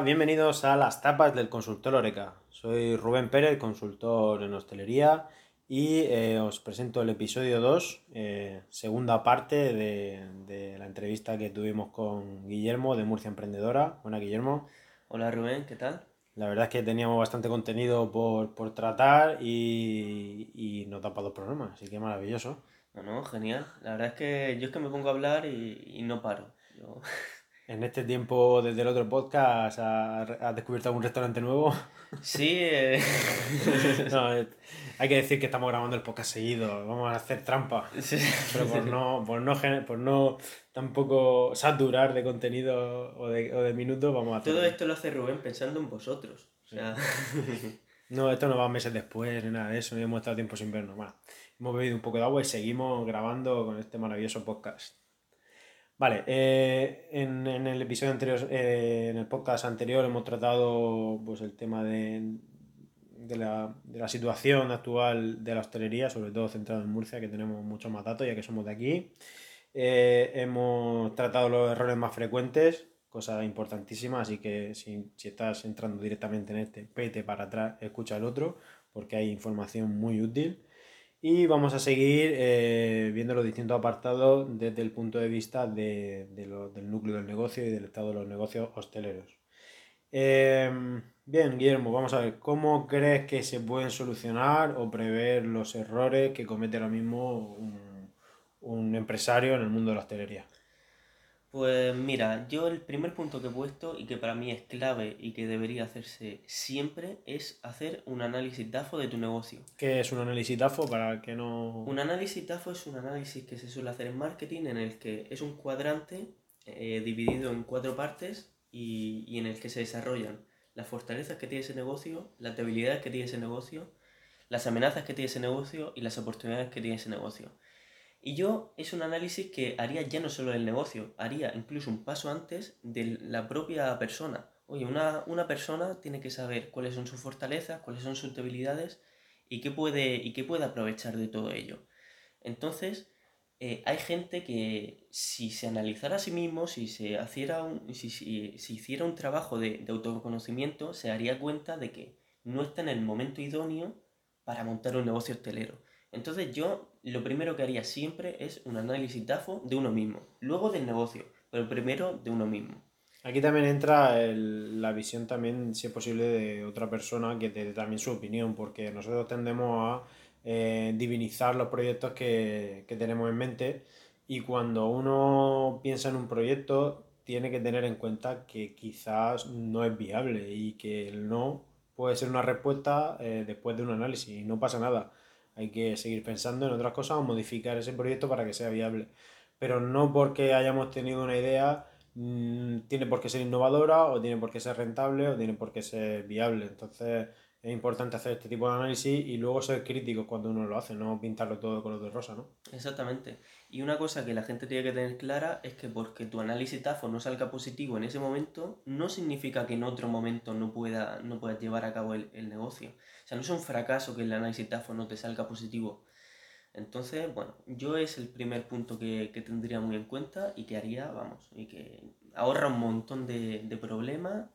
Hola, bienvenidos a las tapas del consultor Oreca. Soy Rubén Pérez, consultor en hostelería, y eh, os presento el episodio 2, eh, segunda parte de, la entrevista que tuvimos con Guillermo de Murcia Emprendedora. Hola, Guillermo. Hola, Rubén, ¿qué tal? La verdad es que teníamos bastante contenido por, tratar y, y nos da para dos programas, así que maravilloso. No, no, genial. La verdad es que yo es que me pongo a hablar y, y no paro. Yo... En este tiempo, desde el otro podcast, ¿has, descubierto algún restaurante nuevo? Sí. Eh. Eh, hay que decir que estamos grabando el podcast seguido. Vamos a hacer trampa. Pero por no, por no, por no tampoco saturar de contenido o de, o de minutos, vamos a hacer. Todo esto lo hace Rubén pensando en vosotros. O sea... No, esto no va meses después ni nada de eso. No hemos estado tiempo sin vernos. Bueno, hemos bebido un poco de agua y seguimos grabando con este maravilloso podcast. Vale, eh, en, el episodio anterior, eh, en el podcast anterior hemos tratado pues, el tema de, de, la, situación actual de la hostelería, sobre todo centrado en Murcia, que tenemos muchos más datos ya que somos de aquí. Eh, hemos tratado los errores más frecuentes, cosa importantísima, así que si, si estás entrando directamente en este, pete para atrás, escucha el otro, porque hay información muy útil. Y vamos a seguir eh, viendo los distintos apartados desde el punto de vista de, del núcleo del negocio y del estado de los negocios hosteleros. Em, bien, Guillermo, vamos a ver, ¿cómo crees que se pueden solucionar o prever los errores que comete ahora mismo un, un empresario en el mundo de la hostelería? Pues mira, yo el primer punto que he puesto y que para mí es clave y que debería hacerse siempre es hacer un análisis DAFO de tu negocio. ¿Qué es un análisis DAFO para que no...? Un análisis DAFO es un análisis que se suele hacer en marketing en el que es un cuadrante eh, dividido en cuatro partes y, y en el que se desarrollan las fortalezas que tiene ese negocio, las debilidades que tiene ese negocio, las amenazas que tiene ese negocio y las oportunidades que tiene ese negocio. Y yo es un análisis que haría ya no solo del negocio, haría incluso un paso antes de la propia persona. Oye, una, persona tiene que saber cuáles son sus fortalezas, cuáles son sus debilidades y qué puede, y qué puede aprovechar de todo ello. Entonces, eh, hay gente que si se analizara a sí mismo, si se hiciera un, si, si, hiciera un trabajo de, de autoconocimiento, se daría cuenta de que no está en el momento idóneo para montar un negocio hostelero. Entonces yo lo primero que haría siempre es un análisis DAFO de uno mismo, luego del negocio, pero primero de uno mismo. Aquí también entra la visión también, si es posible, de otra persona que te dé también su opinión, porque nosotros tendemos a eh, divinizar los proyectos que, que tenemos en mente y cuando uno piensa en un proyecto tiene que tener en cuenta que quizás no es viable y que el no puede ser una respuesta eh, después de un análisis y no pasa nada hay que seguir pensando en otras cosas o modificar ese proyecto para que sea viable. Pero no porque hayamos tenido una idea mm, tiene por qué ser innovadora o tiene por qué ser rentable o tiene por qué ser viable. Entonces es importante hacer este tipo de análisis y luego ser crítico cuando uno lo hace, no pintarlo todo de color de rosa, ¿no? Exactamente. Y una cosa que la gente tiene que tener clara es que porque tu análisis TAFO no salga positivo en ese momento, no significa que en otro momento no pueda, no puedas llevar a cabo el, el negocio. O sea, no es un fracaso que el análisis TAFO no te salga positivo. Entonces, bueno, yo es el primer punto que, que tendría muy en cuenta y que haría, vamos, y que ahorra un montón de, de problemas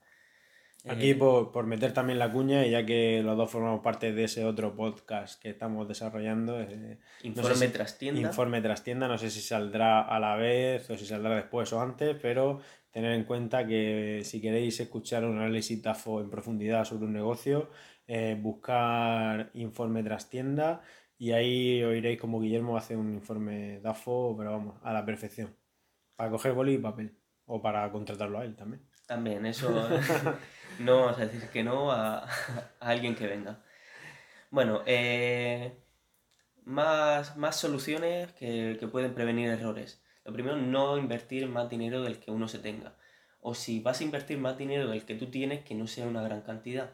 Aquí eh, por, meter también la cuña, y ya que los dos formamos parte de ese otro podcast que estamos desarrollando. Eh, Informe tras tienda. Informe tras tienda, no sé si saldrá a la vez o si saldrá después o antes, pero tener en cuenta que si queréis escuchar un análisis TAFO en profundidad sobre un negocio, eh, buscar informe tras tienda y ahí oiréis como Guillermo hace un informe DAFO, pero vamos, a la perfección. Para coger boli y papel. O para contratarlo a él también. También, eso no vamos a decir que no a, alguien que venga. Bueno, eh, más, más soluciones que, que pueden prevenir errores. Lo primero, no invertir más dinero del que uno se tenga. O si vas a invertir más dinero del que tú tienes, que no sea una gran cantidad.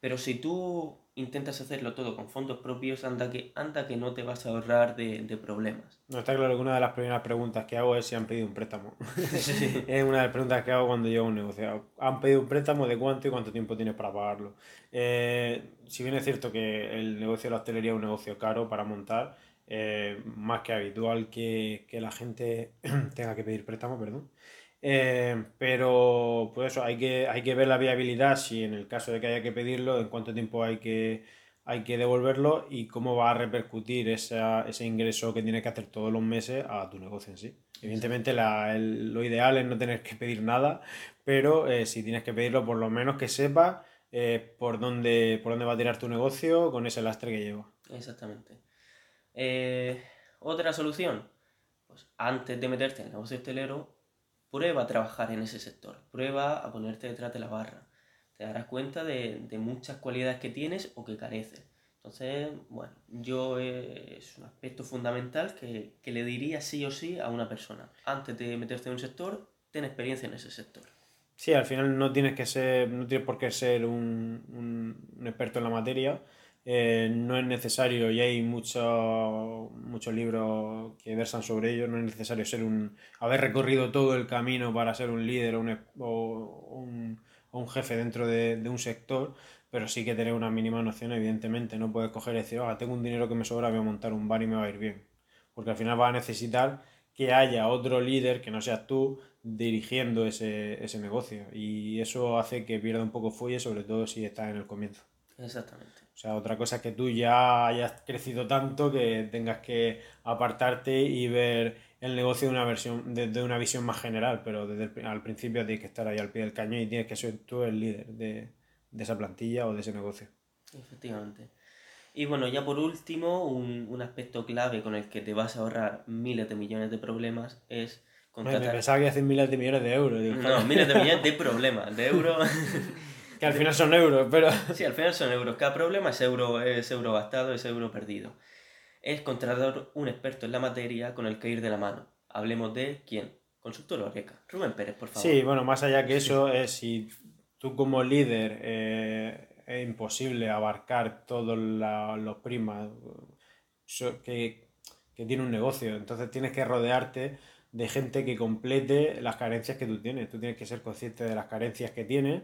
Pero si tú intentas hacerlo todo con fondos propios, anda que, anda que no te vas a ahorrar de, de problemas. No, está claro que una de las primeras preguntas que hago es si han pedido un préstamo. es una de las preguntas que hago cuando llego a un negocio. ¿Han pedido un préstamo de cuánto y cuánto tiempo tienes para pagarlo? Eh, si bien es cierto que el negocio de la hostelería es un negocio caro para montar, eh, más que habitual que, que la gente tenga que pedir préstamo, perdón. Eh, pero pues eso, hay que, hay que ver la viabilidad, si en el caso de que haya que pedirlo, en cuánto tiempo hay que, hay que devolverlo y cómo va a repercutir ese ingreso que tienes que hacer todos los meses a tu negocio en sí. Evidentemente lo ideal es no tener que pedir nada, pero eh, si tienes que pedirlo, por lo menos que sepas eh, por, dónde, por dónde va a tirar tu negocio con ese lastre que lleva. Exactamente. Otra solución, pues antes de meterte en el negocio hostelero, prueba a trabajar en ese sector, prueba a ponerte detrás de la barra. Te darás cuenta de, muchas cualidades que tienes o que careces. Entonces, bueno, yo eh, es un aspecto fundamental que, le diría sí o sí a una persona. Antes de meterte en un sector, ten experiencia en ese sector. Sí, al final no tienes que ser, no tienes por qué ser un, un experto en la materia, eh, no es necesario, y hay muchos muchos libros que versan sobre ello, no es necesario ser un, haber recorrido todo el camino para ser un líder o un, o un, jefe dentro de, de, un sector, pero sí que tener una mínima noción, evidentemente. No puedes coger y decir, ah, tengo un dinero que me sobra, voy a montar un bar y me va a ir bien. Porque al final vas a necesitar que haya otro líder que no seas tú dirigiendo ese, ese negocio. Y eso hace que pierda un poco fuelle, sobre todo si estás en el comienzo. Exactamente. O sea, otra cosa es que tú ya hayas crecido tanto que tengas que apartarte y ver el negocio de una versión, desde una visión más general, pero desde al principio tienes que estar ahí al pie del cañón y tienes que ser tú el líder de, esa plantilla o de ese negocio. Efectivamente. Y bueno, ya por último, un, aspecto clave con el que te vas a ahorrar miles de millones de problemas es contratar... Me pensaba que hacen miles de millones de euros. no, miles de millones de problemas, de euros... Que al final son euros, pero... Sí, al final son euros. Cada problema es euro, es euro gastado, es euro perdido. Es contratar un experto en la materia con el que ir de la mano. Hablemos de quién. Consultor Oreca. Rubén Pérez, por favor. Sí, bueno, más allá que eso, es si tú como líder eh, es imposible abarcar todos los primas que, que tiene un negocio. Entonces tienes que rodearte de gente que complete las carencias que tú tienes. Tú tienes que ser consciente de las carencias que tienes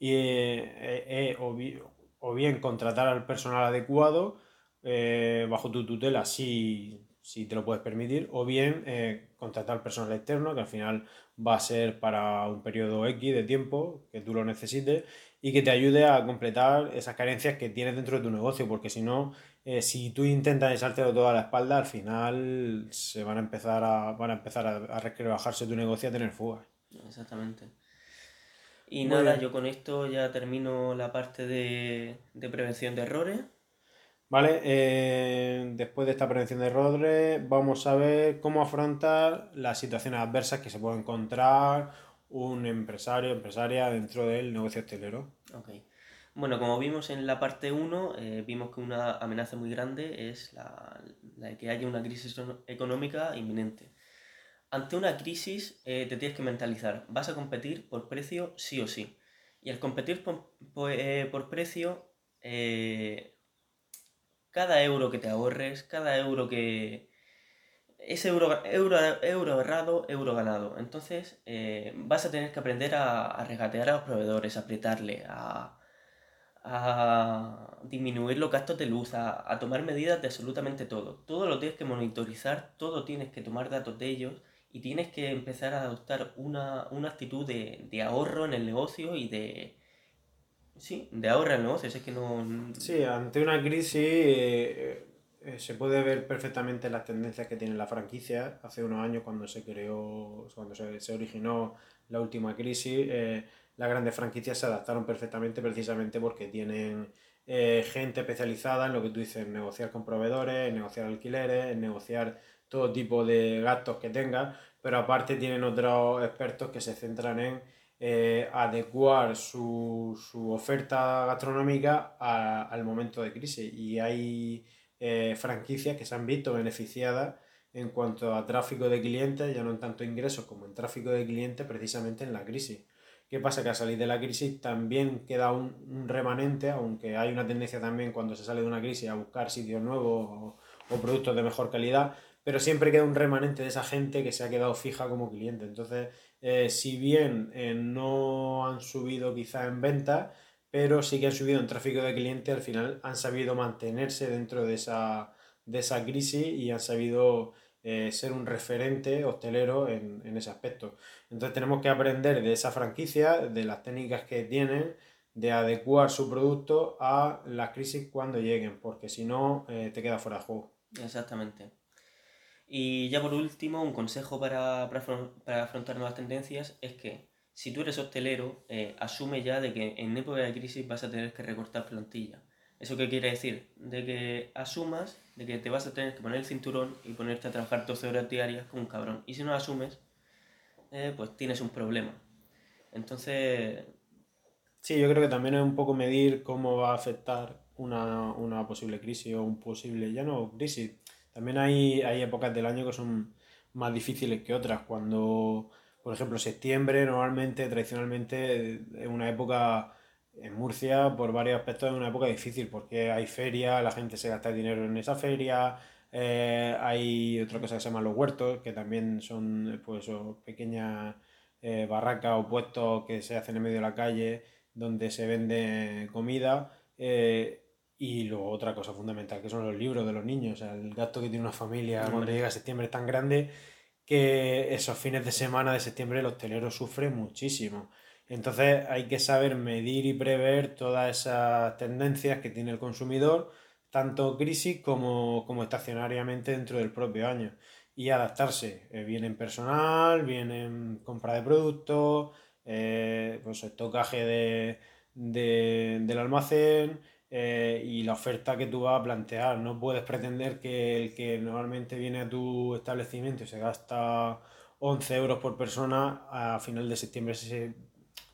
y eh, eh, o, bien contratar al personal adecuado eh, bajo tu tutela si, si, te lo puedes permitir, o bien contratar al personal externo que al final va a ser para un periodo X de tiempo que tú lo necesites y que te ayude a completar esas carencias que tienes dentro de tu negocio, porque si no, si tú intentas echártelo todo a la espalda, al final se van a empezar a, van a, empezar a, a tu negocio y a tener fugas. Exactamente. Y nada, yo con esto ya termino la parte de, prevención de errores. Vale, eh, después de esta prevención de errores, vamos a ver cómo afrontar las situaciones adversas que se puede encontrar un empresario, empresaria dentro del negocio hostelero. Ok. Bueno, como vimos en la parte 1, eh, vimos que una amenaza muy grande es la, la de que haya una crisis económica inminente ante una crisis eh, te tienes que mentalizar, vas a competir por precio sí o sí. Y al competir por, eh, precio, eh, cada euro que te ahorres, cada euro que... Es euro, euro, euro ahorrado, euro ganado. Entonces vas a tener que aprender a, regatear a los proveedores, a apretarle, a, a disminuir los gastos de luz, a, a, tomar medidas de absolutamente todo. Todo lo tienes que monitorizar, todo tienes que tomar datos de ellos y tienes que empezar a adoptar una, actitud de, ahorro en el negocio y de... Sí, de ahorro en el negocio, es que no... Sí, ante una crisis eh, eh, se puede ver perfectamente las tendencias que tiene la franquicia. Hace unos años cuando se creó, cuando se, originó la última crisis, eh, las grandes franquicias se adaptaron perfectamente precisamente porque tienen gente especializada en lo que tú dices, negociar con proveedores, negociar alquileres, negociar todo tipo de gastos que tengan, pero aparte tienen otros expertos que se centran en eh, adecuar su, oferta gastronómica al momento de crisis. Y hay eh, franquicias que se han visto beneficiadas en cuanto a tráfico de clientes, ya no en tanto ingresos como en tráfico de clientes, precisamente en la crisis. ¿Qué pasa? Que al salir de la crisis también queda un, remanente, aunque hay una tendencia también cuando se sale de una crisis a buscar sitios nuevos o productos de mejor calidad, pero siempre queda un remanente de esa gente que se ha quedado fija como cliente. Entonces, eh, si bien eh, no han subido quizá en venta, pero sí que han subido en tráfico de clientes, al final han sabido mantenerse dentro de esa, de esa crisis y han sabido eh, ser un referente hostelero en, en, ese aspecto. Entonces tenemos que aprender de esa franquicia, de las técnicas que tienen, de adecuar su producto a las crisis cuando lleguen, porque si no, te queda fuera de juego. Exactamente. Y ya por último, un consejo para, para, afrontar nuevas tendencias es que si tú eres hostelero, eh, asume ya de que en época de crisis vas a tener que recortar plantilla. ¿Eso qué quiere decir? De que asumas de que te vas a tener que poner el cinturón y ponerte a trabajar 12 horas diarias como un cabrón. Y si no asumes, eh, pues tienes un problema. Entonces... Sí, yo creo que también es un poco medir cómo va a afectar una, una posible crisis o un posible, ya no crisis, también hay, hay épocas del año que son más difíciles que otras. Cuando, por ejemplo, septiembre normalmente, tradicionalmente, es una época en Murcia, por varios aspectos, es una época difícil porque hay feria, la gente se gasta dinero en esa feria, eh, hay otra cosa que se llama los huertos, que también son pues, pequeñas eh, barracas o puestos que se hacen en medio de la calle donde se vende comida. Eh, y luego otra cosa fundamental, que son los libros de los niños. O sea, el gasto que tiene una familia cuando llega septiembre es tan grande que esos fines de semana de septiembre el hostelero sufre muchísimo. Entonces hay que saber medir y prever todas esas tendencias que tiene el consumidor, tanto crisis como, como estacionariamente dentro del propio año. Y adaptarse, eh, bien en personal, bien en compra de productos, eh, pues estocaje de, del almacén, eh, y la oferta que tú vas a plantear. No puedes pretender que el que normalmente viene a tu establecimiento y se gasta 11 euros por persona, a final de septiembre se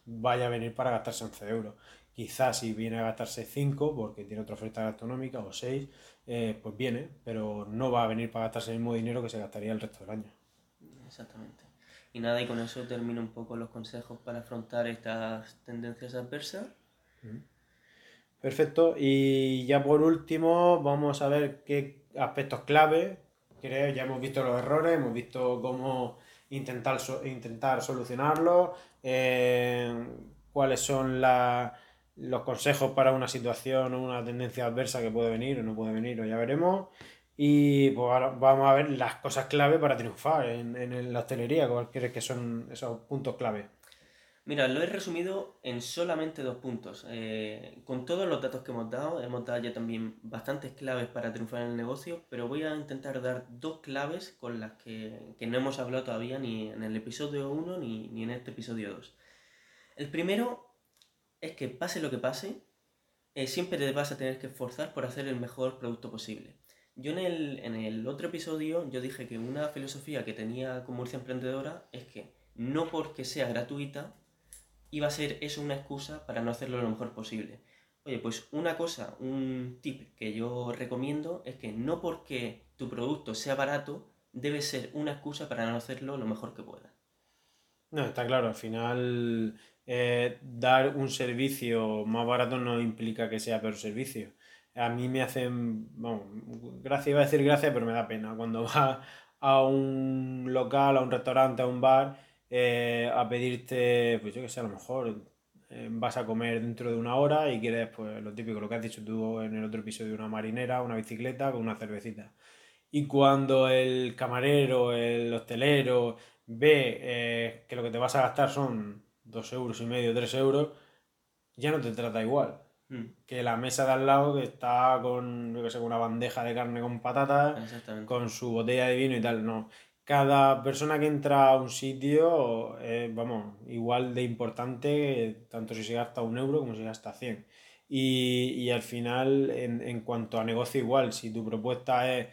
vaya a venir para gastarse 11 euros. Quizás si viene a gastarse 5 porque tiene otra oferta gastronómica o 6, eh, pues viene, pero no va a venir para gastarse el mismo dinero que se gastaría el resto del año. Exactamente. Y nada, y con eso termino un poco los consejos para afrontar estas tendencias adversas. Perfecto. Y ya por último, vamos a ver qué aspectos clave. Creo, ya hemos visto los errores, hemos visto cómo intentar, intentar solucionarlos, eh, cuáles son los consejos para una situación o una tendencia adversa que puede venir o no puede venir, o ya veremos. Y pues ahora vamos a ver las cosas clave para triunfar en, en la hostelería, cuáles crees que son esos puntos clave. Mira, lo he resumido en solamente dos puntos. Eh, con todos los datos que hemos dado, hemos dado ya también bastantes claves para triunfar en el negocio, pero voy a intentar dar dos claves con las que, no hemos hablado todavía ni en el episodio 1 ni, en este episodio 2. El primero es que pase lo que pase, eh, siempre te vas a tener que esforzar por hacer el mejor producto posible. Yo en el, en el otro episodio yo dije que una filosofía que tenía como Murcia Emprendedora es que no porque sea gratuita iba a ser eso una excusa para no hacerlo lo mejor posible. Oye, pues una cosa, un tip que yo recomiendo es que no porque tu producto sea barato, debe ser una excusa para no hacerlo lo mejor que pueda. No, está claro, al final eh, dar un servicio más barato no implica que sea peor servicio. A mí me hacen, bueno, gracia iba a decir gracia, pero me da pena. Cuando vas a un local, a un restaurante, a un bar eh, a pedirte, pues yo que sé, a lo mejor eh, vas a comer dentro de una hora y quieres, pues lo típico, lo que has dicho tú en el otro episodio, una marinera, una bicicleta con una cervecita. Y cuando el camarero, el hostelero ve eh, que lo que te vas a gastar son dos euros y medio, tres euros, ya no te trata igual. Hmm. Que la mesa de al lado que está con, yo que sé, una bandeja de carne con patatas, con su botella de vino y tal, no cada persona que entra a un sitio es, vamos, igual de importante, tanto si se gasta un euro como si gasta 100. Y, y al final, en, en, cuanto a negocio, igual, si tu propuesta es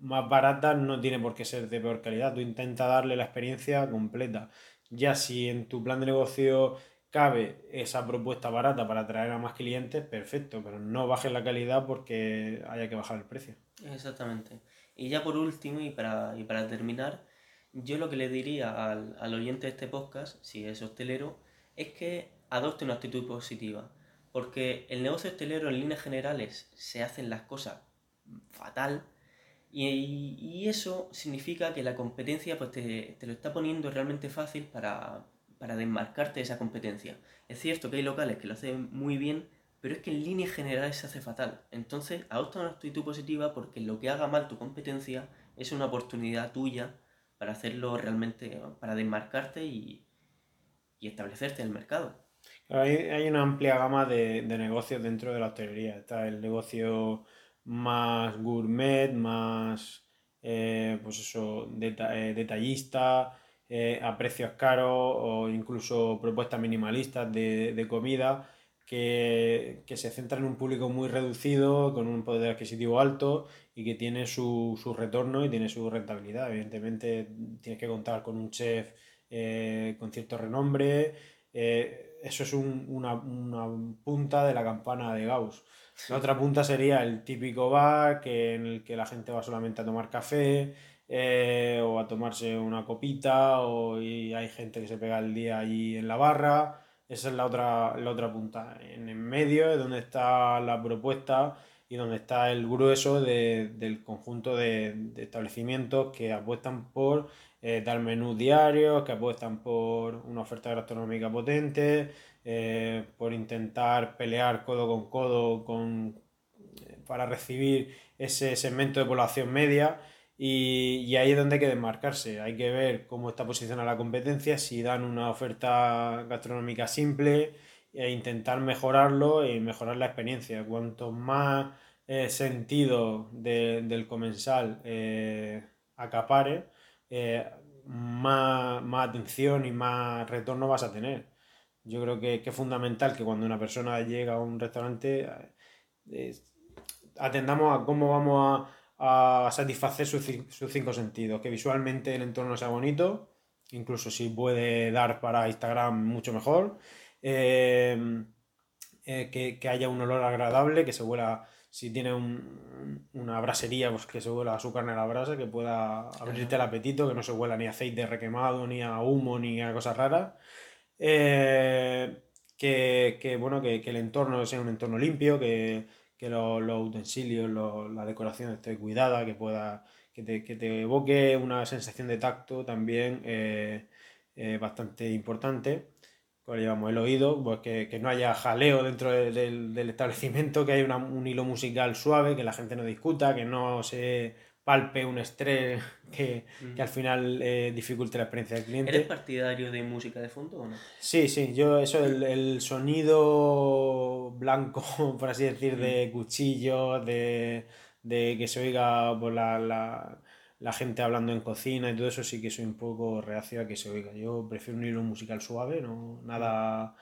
más barata, no tiene por qué ser de peor calidad. Tú intenta darle la experiencia completa. Ya si en tu plan de negocio cabe esa propuesta barata para atraer a más clientes, perfecto, pero no bajes la calidad porque haya que bajar el precio. Exactamente. Y ya por último, y para, y para terminar, yo lo que le diría al, al oyente de este podcast, si es hostelero, es que adopte una actitud positiva. Porque el negocio hostelero en líneas generales se hacen las cosas fatal y, y eso significa que la competencia pues te, te, lo está poniendo realmente fácil para, para desmarcarte de esa competencia. Es cierto que hay locales que lo hacen muy bien, pero es que en líneas generales se hace fatal. Entonces, adopta una actitud positiva porque lo que haga mal tu competencia es una oportunidad tuya para hacerlo realmente, para desmarcarte y, y establecerte en el mercado. Hay, hay una amplia gama de, de, negocios dentro de la hostelería. Está el negocio más gourmet, más eh, pues eso, eh, detallista, eh, a precios caros o incluso propuestas minimalistas de, de comida que, se centra en un público muy reducido, con un poder adquisitivo alto y que tiene su, su retorno y tiene su rentabilidad. Evidentemente tienes que contar con un chef con cierto renombre. eso es un, una, una punta de la campana de Gauss. La otra punta sería el típico bar que, en el que la gente va solamente a tomar café eh, o a tomarse una copita o y hay gente que se pega el día allí en la barra. Esa es la otra, la otra punta. En el medio es donde está la propuesta y donde está el grueso de, del conjunto de, establecimientos que apuestan por eh, dar menús diarios, que apuestan por una oferta gastronómica potente, eh, por intentar pelear codo con codo con, eh, para recibir ese segmento de población media. Y, y, ahí es donde hay que desmarcarse. Hay que ver cómo está posicionada la competencia, si dan una oferta gastronómica simple e intentar mejorarlo y mejorar la experiencia. Cuanto más eh, sentido de, del comensal eh, acapare, eh, más, más atención y más retorno vas a tener. Yo creo que, que, es fundamental que cuando una persona llega a un restaurante eh, atendamos a cómo vamos a, a satisfacer sus, sus, cinco sentidos, que visualmente el entorno sea bonito, incluso si puede dar para Instagram mucho mejor, eh, eh, que, que, haya un olor agradable, que se huela, si tiene un, una brasería, pues que se huela a su carne a la brasa, que pueda abrirte el apetito, que no se huela ni a aceite requemado, ni a humo, ni a cosas raras. Eh, que, que, bueno, que, que, el entorno sea un entorno limpio, que, que los, los utensilios, los, la decoración esté cuidada, que pueda que te, que te evoque una sensación de tacto también eh, eh, bastante importante. Como llevamos el oído, pues que, que no haya jaleo dentro de, de, del establecimiento, que haya un hilo musical suave, que la gente no discuta, que no se palpe un estrés que, mm. que al final eh, dificulte la experiencia del cliente. ¿Eres partidario de música de fondo o no? Sí, sí, yo eso, el, el sonido blanco, por así decir, mm. de cuchillos, de, de, que se oiga por la, la, la, gente hablando en cocina y todo eso, sí que soy un poco reacio a que se oiga. Yo prefiero un hilo musical suave, no nada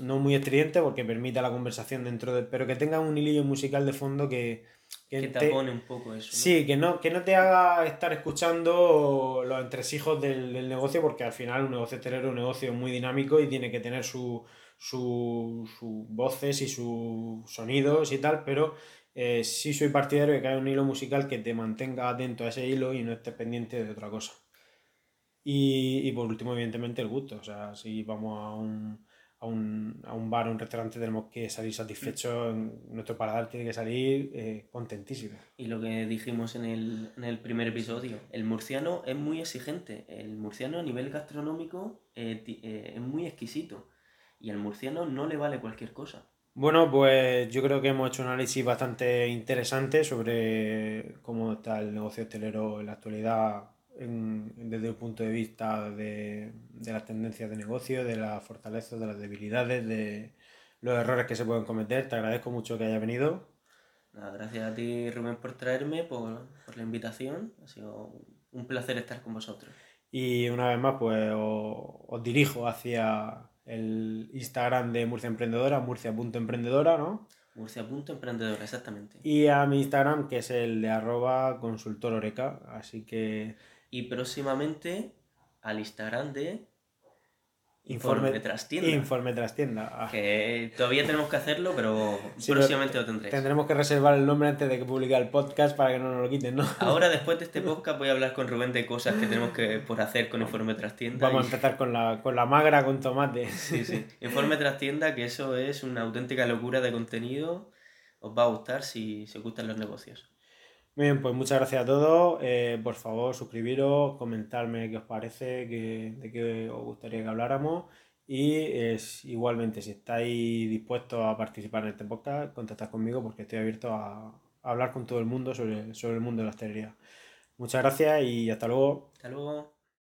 no muy estridente porque permita la conversación dentro de... pero que tenga un hilillo musical de fondo que que, que te un poco eso. ¿no? Sí, que no, que no te haga estar escuchando los entresijos del, del, negocio, porque al final un negocio hotelero es un negocio muy dinámico y tiene que tener sus su, su voces y sus sonidos y tal, pero eh, sí soy partidario de que haya un hilo musical que te mantenga atento a ese hilo y no estés pendiente de otra cosa. Y, y por último, evidentemente, el gusto. O sea, si vamos a un a un, a un bar o un restaurante tenemos que salir satisfechos, nuestro paladar tiene que salir eh, contentísimo. Y lo que dijimos en el, en el primer episodio, el murciano es muy exigente, el murciano a nivel gastronómico eh, eh, es muy exquisito y al murciano no le vale cualquier cosa. Bueno, pues yo creo que hemos hecho un análisis bastante interesante sobre cómo está el negocio hostelero en la actualidad en, desde el punto de vista de, de, las tendencias de negocio, de las fortalezas, de las debilidades, de los errores que se pueden cometer. Te agradezco mucho que haya venido. Nada, gracias a ti, Rubén, por traerme, por, por, la invitación. Ha sido un placer estar con vosotros. Y una vez más, pues os, os dirijo hacia el Instagram de Murcia Emprendedora, murcia.emprendedora, ¿no? Murcia.emprendedora, exactamente. Y a mi Instagram, que es el de arroba consultororeca. Así que y próximamente al Instagram de Informe, Informe Trastienda. Informe Trastienda. Ah. Que todavía tenemos que hacerlo, pero sí, próximamente lo tendréis. Tendremos que reservar el nombre antes de que publique el podcast para que no nos lo quiten, ¿no? Ahora, después de este podcast, voy a hablar con Rubén de cosas que tenemos que por hacer con Informe Trastienda. Vamos y... a empezar con la, con la magra con tomate. Sí, sí. Informe Trastienda, que eso es una auténtica locura de contenido. Os va a gustar si, si os gustan los negocios. Bien, pues muchas gracias a todos. Eh, por favor, suscribiros, comentarme qué os parece, qué, de qué os gustaría que habláramos. Y es, igualmente, si estáis dispuestos a participar en este podcast, contactad conmigo porque estoy abierto a, a hablar con todo el mundo sobre, sobre el mundo de la hostelería. Muchas gracias y hasta luego. Hasta luego.